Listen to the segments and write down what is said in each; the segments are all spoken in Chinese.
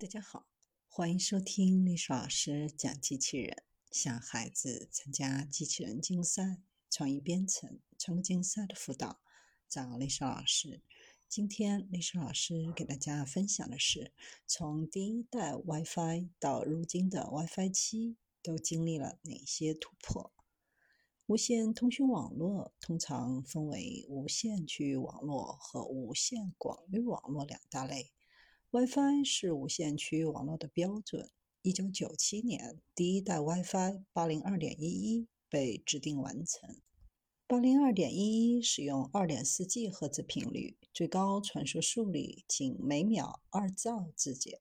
大家好，欢迎收听历史老师讲机器人，想孩子参加机器人竞赛、创意编程、创客竞赛的辅导，找历史老师。今天历史老师给大家分享的是，从第一代 WiFi 到如今的 WiFi 七，都经历了哪些突破？无线通讯网络通常分为无线区域网络和无线广域网络两大类。WiFi 是无线区域网络的标准。一九九七年，第一代 WiFi 八零二点一一被制定完成。八零二点一一使用二点四 G 赫兹频率，最高传输速率仅每秒二兆字节。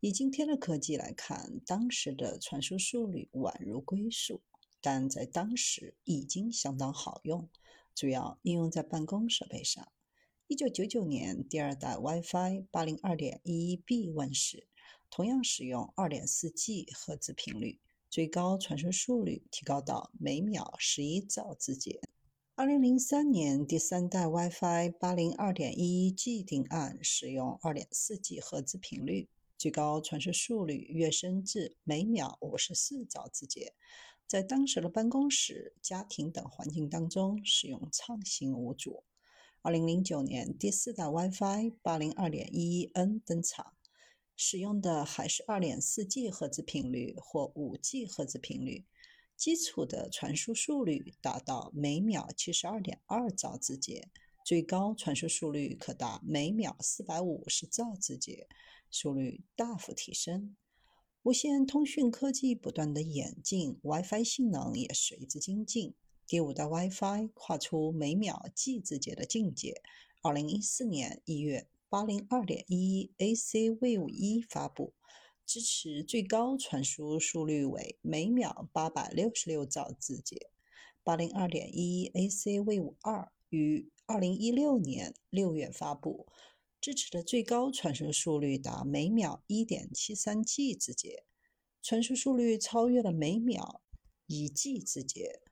以今天的科技来看，当时的传输速率宛如龟速，但在当时已经相当好用，主要应用在办公设备上。一九九九年，第二代 WiFi 八零二点一一 B 问世，同样使用二点四 G 赫兹频率，最高传输速率提高到每秒十一兆字节。二零零三年，第三代 WiFi 八零二点一一 G 定案，使用二点四 G 赫兹频率，最高传输速率跃升至每秒五十四兆字节，在当时的办公室、家庭等环境当中使用畅行无阻。二零零九年，第四代 WiFi 八零二点一一 N 登场，使用的还是二点四 G 赫兹频率或五 G 赫兹频率，基础的传输速率达到每秒七十二点二兆字节，最高传输速率可达每秒四百五十兆字节，速率大幅提升。无线通讯科技不断的演进，WiFi 性能也随之精进。第五代 WiFi 跨出每秒 G 字节的境界。二零一四年一月，八零二点一一 AC-Wave 一发布，支持最高传输速率为每秒八百六十六兆字节。八零二点一一 AC-Wave 二于二零一六年六月发布，支持的最高传输速率达每秒一点七三 G 字节，传输速率超越了每秒一 G 字节。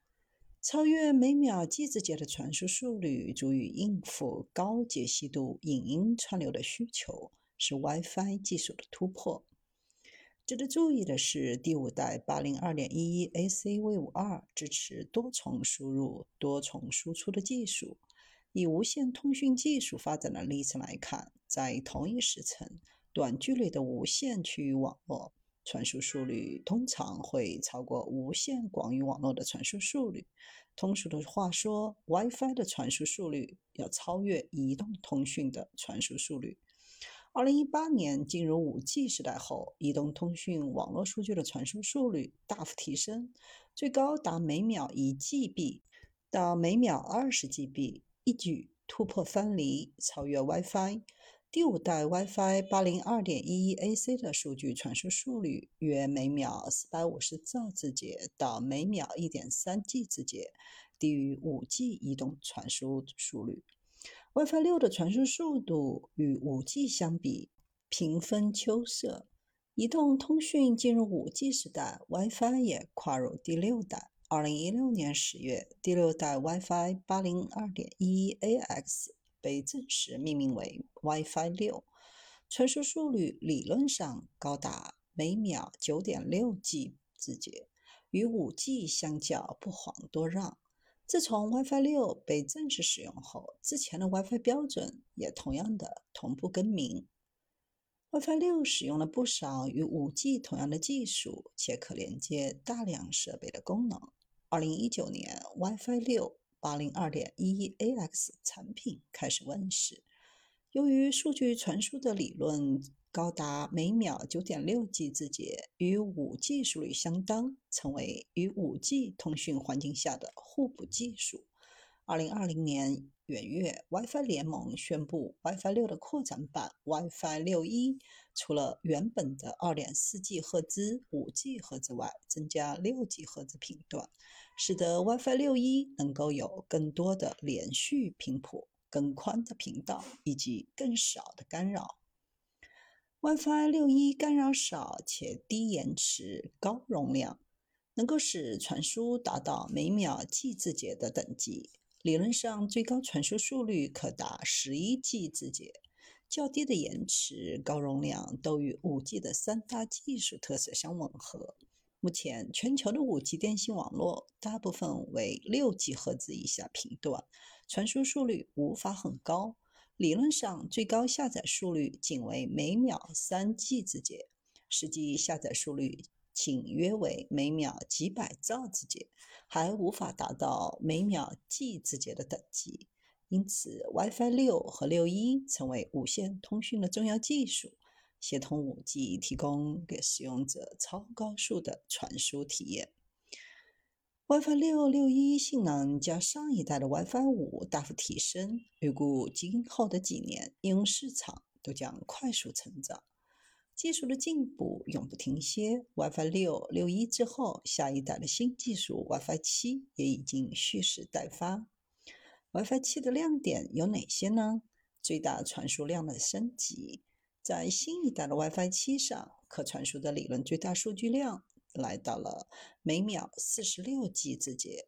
超越每秒 G 字节的传输速率，足以应付高解析度影音串流的需求，是 WiFi 技术的突破。值得注意的是，第五代八零二点一一 ACV 五二支持多重输入、多重输出的技术。以无线通讯技术发展的历程来看，在同一时程、短距离的无线区域网络。传输速率通常会超过无线广域网络的传输速率。通俗的话说，WiFi 的传输速率要超越移动通讯的传输速率。二零一八年进入五 G 时代后，移动通讯网络数据的传输速率大幅提升，最高达每秒一 GB 到每秒二十 GB，一举突破分离，超越 WiFi。第五代 WiFi 八零二点一 AC 的数据传输速率约每秒四百五十兆字节到每秒一点三 G 字节，低于五 G 移动传输速率。WiFi 六的传输速度与五 G 相比平分秋色。移动通讯进入五 G 时代，WiFi 也跨入第六代。二零一六年十月，第六代 WiFi 八零二点一一 AX。被正式命名为 WiFi 六，传输速率理论上高达每秒九点六 G 字节，与五 G 相较不遑多让。自从 WiFi 六被正式使用后，之前的 WiFi 标准也同样的同步更名。WiFi 六使用了不少与五 G 同样的技术，且可连接大量设备的功能。二零一九年，WiFi 六。八零二点一一 AX 产品开始问世。由于数据传输的理论高达每秒九点六 G 字节，与五 G 速率相当，成为与五 G 通讯环境下的互补技术。二零二零年元月，WiFi 联盟宣布 WiFi 六的扩展版 WiFi 六一，除了原本的二点四 G 赫兹、五 G 赫兹外，增加六 G 赫兹频段，使得 WiFi 六一能够有更多的连续频谱、更宽的频道以及更少的干扰。WiFi 六一干扰少且低延迟、高容量，能够使传输达到每秒 G 字节的等级。理论上，最高传输速率可达十一 G 字节，较低的延迟、高容量都与 5G 的三大技术特色相吻合。目前，全球的 5G 电信网络大部分为 6G 赫兹以下频段，传输速率无法很高。理论上，最高下载速率仅为每秒 3G 字节，实际下载速率仅约为每秒几百兆字节，还无法达到每秒 G 字节的等级。因此，WiFi 六和六一成为无线通讯的重要技术，协同 5G 提供给使用者超高速的传输体验。WiFi 六、六一性能较上一代的 WiFi 五大幅提升，预估今后的几年应用市场都将快速成长。技术的进步永不停歇，WiFi 六、六一之后，下一代的新技术 WiFi 七也已经蓄势待发。WiFi 七的亮点有哪些呢？最大传输量的升级，在新一代的 WiFi 七上，可传输的理论最大数据量来到了每秒四十六 G 字节，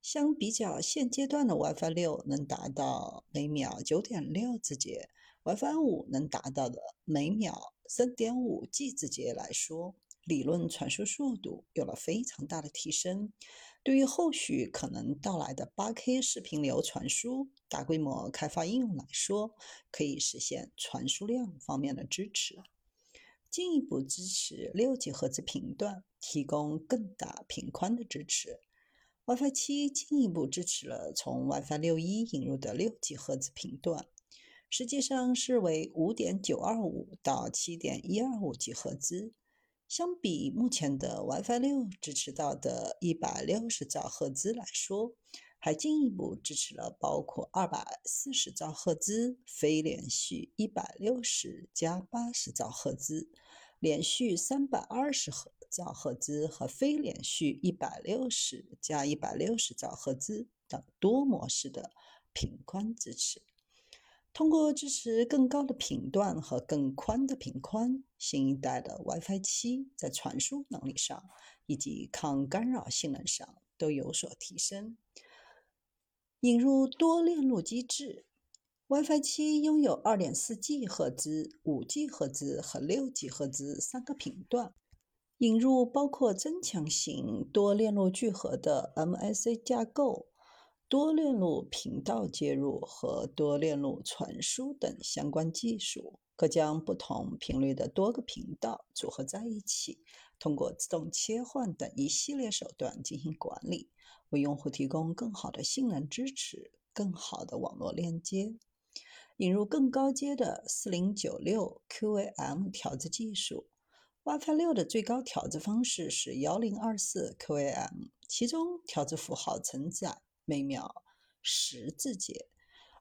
相比较现阶段的 WiFi 六能达到每秒九点六字节，WiFi 五能达到的每秒三点五 G 字节来说，理论传输速度有了非常大的提升。对于后续可能到来的 8K 视频流传输大规模开发应用来说，可以实现传输量方面的支持，进一步支持 6G 赫兹频段，提供更大频宽的支持。WiFi 七进一步支持了从 WiFi 六一引入的 6G 赫兹频段，实际上是为5.925到7.125 G 赫兹。相比目前的 WiFi 六支持到的一百六十兆赫兹来说，还进一步支持了包括二百四十兆赫兹、非连续一百六十加八十兆赫兹、连续三百二十赫兆赫兹和非连续一百六十加一百六十兆赫兹等多模式的频宽支持。通过支持更高的频段和更宽的频宽，新一代的 WiFi 七在传输能力上以及抗干扰性能上都有所提升。引入多链路机制，WiFi 七拥有 2.4G 赫兹、5G 赫兹和 6G 赫兹三个频段。引入包括增强型多链路聚合的 MIC 架构。多链路频道接入和多链路传输等相关技术，可将不同频率的多个频道组合在一起，通过自动切换等一系列手段进行管理，为用户提供更好的性能支持、更好的网络链接。引入更高阶的四零九六 QAM 调制技术，WiFi 六的最高调制方式是幺零二四 QAM，其中调制符号承载。每秒十字节，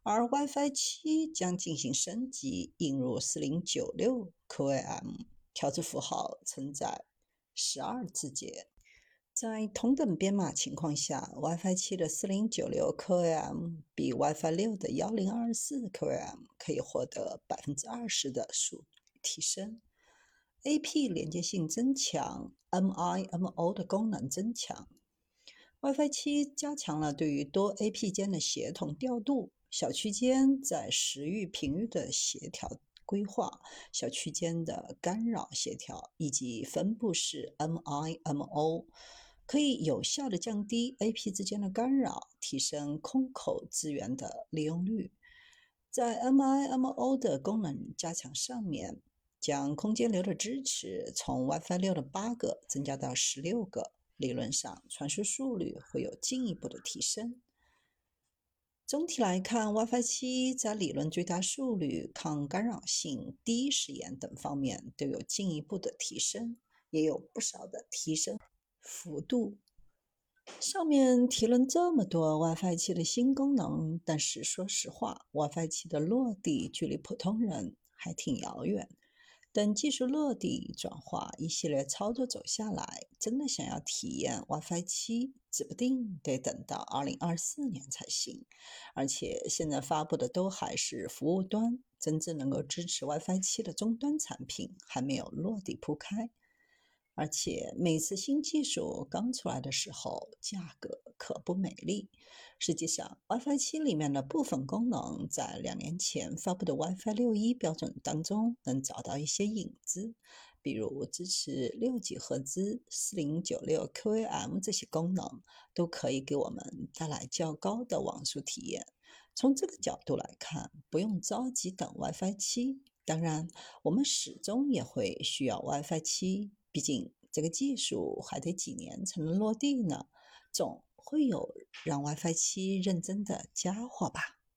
而 WiFi 七将进行升级，引入四零九六 QAM，调制符号承载十二字节。在同等编码情况下，WiFi 七的四零九六 QAM 比 WiFi 六的幺零二四 QAM 可以获得百分之二十的速提升，AP 连接性增强，MIMO 的功能增强。WiFi 七加强了对于多 AP 间的协同调度、小区间在时域频率的协调规划、小区间的干扰协调以及分布式 MIMO，可以有效的降低 AP 之间的干扰，提升空口资源的利用率。在 MIMO 的功能加强上面，将空间流的支持从 WiFi 六的八个增加到十六个。理论上，传输速率会有进一步的提升。总体来看，WiFi 七在理论最大速率、抗干扰性、低时延等方面都有进一步的提升，也有不少的提升幅度。上面提了这么多 WiFi 七的新功能，但是说实话，WiFi 七的落地距离普通人还挺遥远。等技术落地转化，一系列操作走下来，真的想要体验 WiFi 七，指不定得等到二零二四年才行。而且现在发布的都还是服务端，真正能够支持 WiFi 七的终端产品还没有落地铺开。而且每次新技术刚出来的时候，价格可不美丽。实际上，WiFi 七里面的部分功能，在两年前发布的 WiFi 六一标准当中能找到一些影子，比如支持六 G 赫兹、四零九六 QAM 这些功能，都可以给我们带来较高的网速体验。从这个角度来看，不用着急等 WiFi 七。当然，我们始终也会需要 WiFi 七，毕竟这个技术还得几年才能落地呢。总会有让 WiFi 七认真的家伙吧。